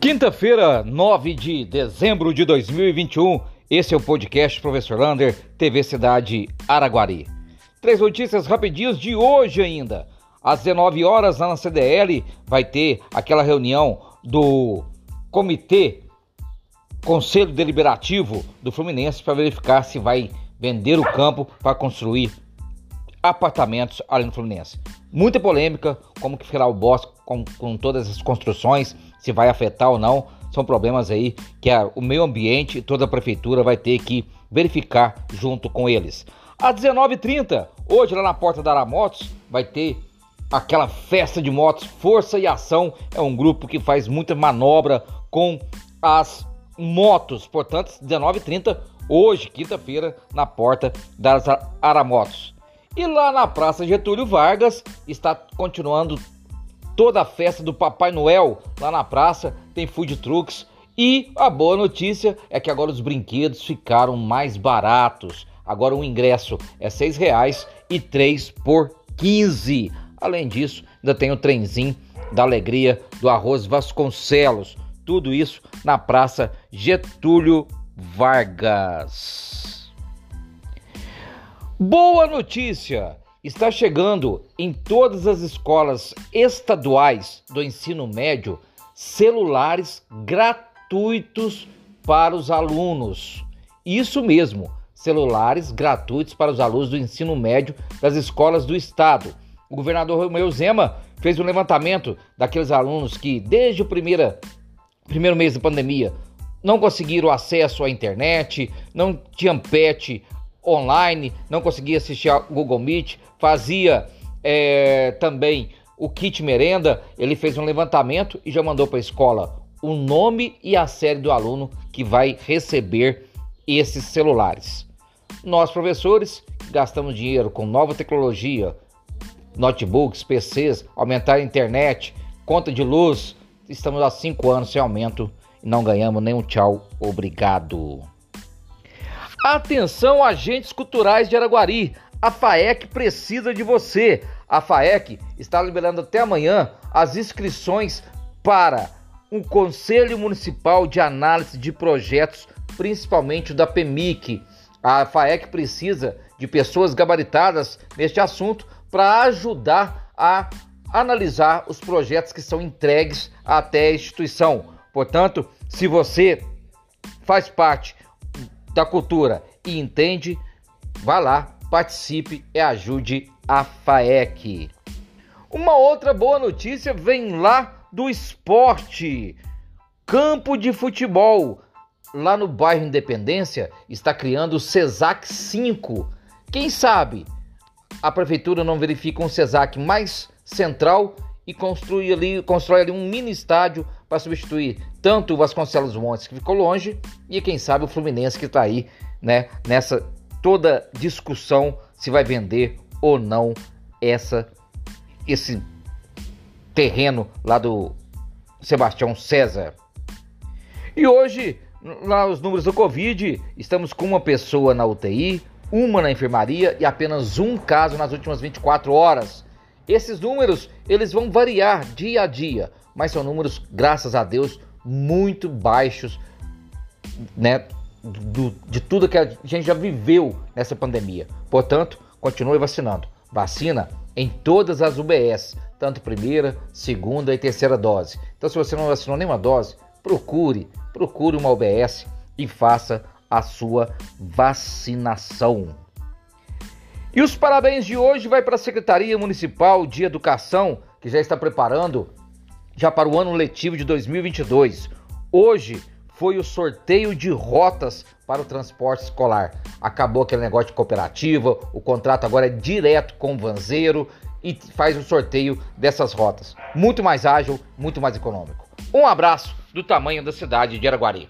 Quinta-feira, 9 de dezembro de 2021. Esse é o podcast Professor Lander, TV Cidade Araguari. Três notícias rapidinhas de hoje ainda. Às 19 horas lá na CDL vai ter aquela reunião do Comitê Conselho Deliberativo do Fluminense para verificar se vai vender o campo para construir apartamentos ali no Fluminense. Muita polêmica, como que ficará o bosque com, com todas as construções, se vai afetar ou não. São problemas aí que a, o meio ambiente e toda a prefeitura vai ter que verificar junto com eles. Às 19h30, hoje lá na porta da Aramotos, vai ter aquela festa de motos Força e Ação. É um grupo que faz muita manobra com as motos. Portanto, 19h30, hoje, quinta-feira, na porta das Aramotos. E lá na Praça Getúlio Vargas está continuando toda a festa do Papai Noel lá na praça, tem food trucks. E a boa notícia é que agora os brinquedos ficaram mais baratos. Agora o ingresso é R$ reais e três por 15. Além disso, ainda tem o trenzinho da alegria do Arroz Vasconcelos. Tudo isso na Praça Getúlio Vargas. Boa notícia! Está chegando em todas as escolas estaduais do ensino médio celulares gratuitos para os alunos. Isso mesmo, celulares gratuitos para os alunos do ensino médio das escolas do estado. O governador Romeu Zema fez um levantamento daqueles alunos que, desde o primeira, primeiro mês da pandemia, não conseguiram acesso à internet, não tinham PET online, não conseguia assistir ao Google Meet, fazia é, também o kit merenda. Ele fez um levantamento e já mandou para a escola o nome e a série do aluno que vai receber esses celulares. Nós, professores, gastamos dinheiro com nova tecnologia, notebooks, PCs, aumentar a internet, conta de luz. Estamos há cinco anos sem aumento e não ganhamos nenhum tchau, obrigado. Atenção, agentes culturais de Araguari. A FAEC precisa de você. A FAEC está liberando até amanhã as inscrições para um Conselho Municipal de Análise de Projetos, principalmente da PEMIC. A FAEC precisa de pessoas gabaritadas neste assunto para ajudar a analisar os projetos que são entregues até a instituição. Portanto, se você faz parte da cultura e entende, vá lá, participe e ajude a FAEC. Uma outra boa notícia vem lá do esporte. Campo de futebol. Lá no bairro Independência está criando o CESAC 5. Quem sabe a prefeitura não verifica um CESAC mais central e construir ali, constrói ali um mini estádio para substituir tanto o Vasconcelos Montes, que ficou longe, e quem sabe o Fluminense, que está aí né, nessa toda discussão se vai vender ou não essa esse terreno lá do Sebastião César. E hoje, lá os números do Covid, estamos com uma pessoa na UTI, uma na enfermaria e apenas um caso nas últimas 24 horas. Esses números, eles vão variar dia a dia, mas são números, graças a Deus, muito baixos, né, do, de tudo que a gente já viveu nessa pandemia. Portanto, continue vacinando. Vacina em todas as UBS, tanto primeira, segunda e terceira dose. Então, se você não vacinou nenhuma dose, procure, procure uma UBS e faça a sua vacinação. E os parabéns de hoje vai para a Secretaria Municipal de Educação, que já está preparando já para o ano letivo de 2022. Hoje foi o sorteio de rotas para o transporte escolar. Acabou aquele negócio de cooperativa, o contrato agora é direto com o vanzeiro e faz o sorteio dessas rotas. Muito mais ágil, muito mais econômico. Um abraço do tamanho da cidade de Araguari.